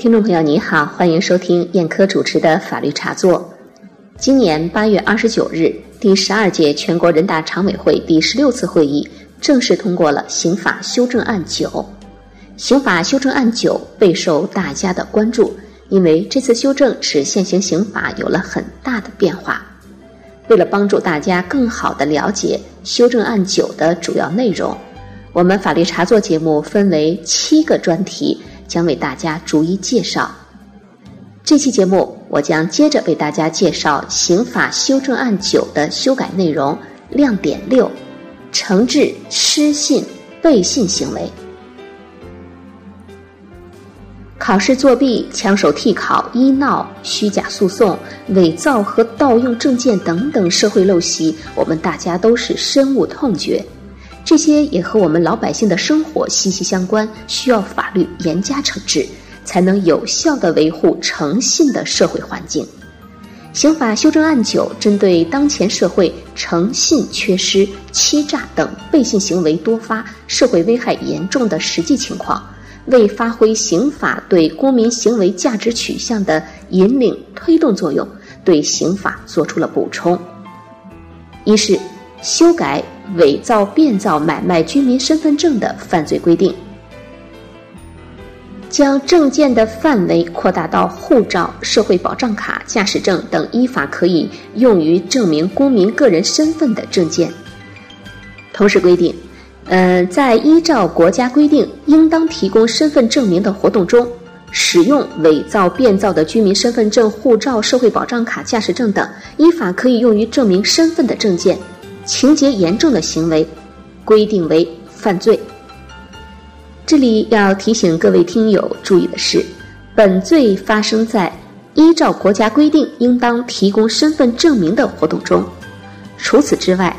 听众朋友，你好，欢迎收听燕科主持的法律茶座。今年八月二十九日，第十二届全国人大常委会第十六次会议正式通过了刑法修正案九。刑法修正案九备受大家的关注，因为这次修正使现行刑法有了很大的变化。为了帮助大家更好地了解修正案九的主要内容，我们法律茶座节目分为七个专题，将为大家逐一介绍。这期节目，我将接着为大家介绍刑法修正案九的修改内容亮点六：惩治失信、背信行为。考试作弊、抢手替考、医闹、虚假诉讼、伪造和盗用证件等等社会陋习，我们大家都是深恶痛绝。这些也和我们老百姓的生活息息相关，需要法律严加惩治，才能有效的维护诚信的社会环境。刑法修正案九针对当前社会诚信缺失、欺诈等背信行为多发、社会危害严重的实际情况。为发挥刑法对公民行为价值取向的引领推动作用，对刑法作出了补充。一是修改伪造、变造、买卖居民身份证的犯罪规定，将证件的范围扩大到护照、社会保障卡、驾驶证等依法可以用于证明公民个人身份的证件。同时规定。嗯，在依照国家规定应当提供身份证明的活动中，使用伪造、变造的居民身份证、护照、社会保障卡、驾驶证等依法可以用于证明身份的证件，情节严重的行为，规定为犯罪。这里要提醒各位听友注意的是，本罪发生在依照国家规定应当提供身份证明的活动中，除此之外。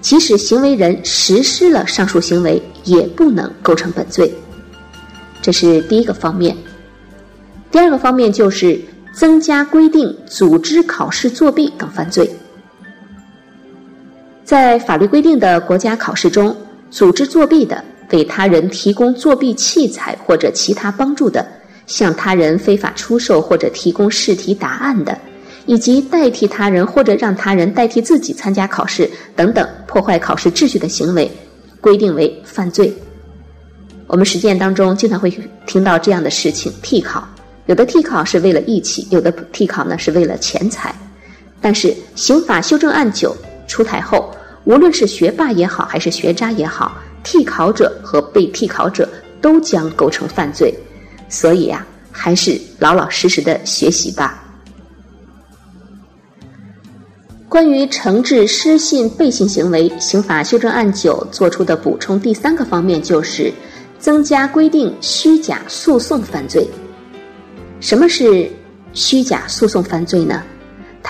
即使行为人实施了上述行为，也不能构成本罪。这是第一个方面。第二个方面就是增加规定组织考试作弊等犯罪。在法律规定的国家考试中，组织作弊的、为他人提供作弊器材或者其他帮助的、向他人非法出售或者提供试题答案的。以及代替他人或者让他人代替自己参加考试等等破坏考试秩序的行为，规定为犯罪。我们实践当中经常会听到这样的事情：替考，有的替考是为了义气，有的替考呢是为了钱财。但是刑法修正案九出台后，无论是学霸也好，还是学渣也好，替考者和被替考者都将构成犯罪。所以呀，还是老老实实的学习吧。关于惩治失信、背信行为，刑法修正案九作出的补充第三个方面就是增加规定虚假诉讼犯罪。什么是虚假诉讼犯罪呢？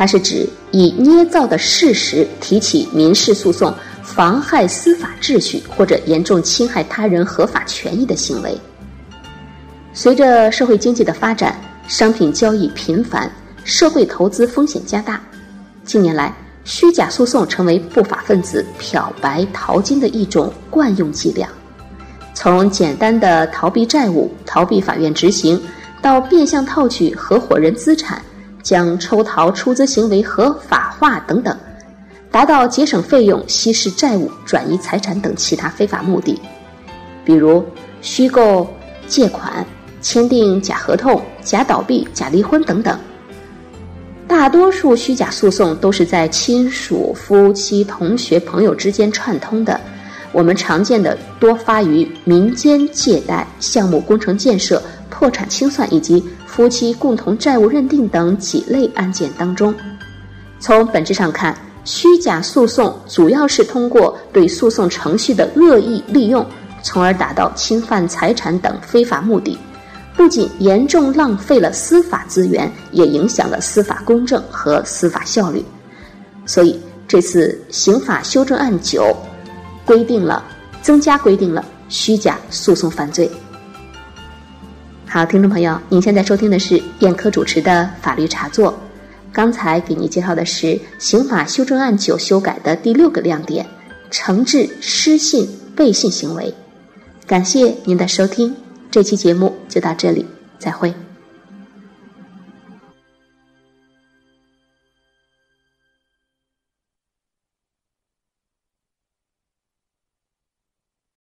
它是指以捏造的事实提起民事诉讼，妨害司法秩序或者严重侵害他人合法权益的行为。随着社会经济的发展，商品交易频繁，社会投资风险加大。近年来，虚假诉讼成为不法分子漂白淘金的一种惯用伎俩。从简单的逃避债务、逃避法院执行，到变相套取合伙人资产、将抽逃出资行为合法化等等，达到节省费用、稀释债务、转移财产等其他非法目的。比如虚构借款、签订假合同、假倒闭、假离婚等等。大多数虚假诉讼都是在亲属、夫妻、同学、朋友之间串通的。我们常见的多发于民间借贷、项目工程建设、破产清算以及夫妻共同债务认定等几类案件当中。从本质上看，虚假诉讼主要是通过对诉讼程序的恶意利用，从而达到侵犯财产等非法目的。不仅严重浪费了司法资源，也影响了司法公正和司法效率。所以，这次刑法修正案九规定了增加规定了虚假诉讼犯罪。好，听众朋友，您现在收听的是燕科主持的法律茶座。刚才给您介绍的是刑法修正案九修改的第六个亮点：惩治失信、背信行为。感谢您的收听。这期节目就到这里，再会。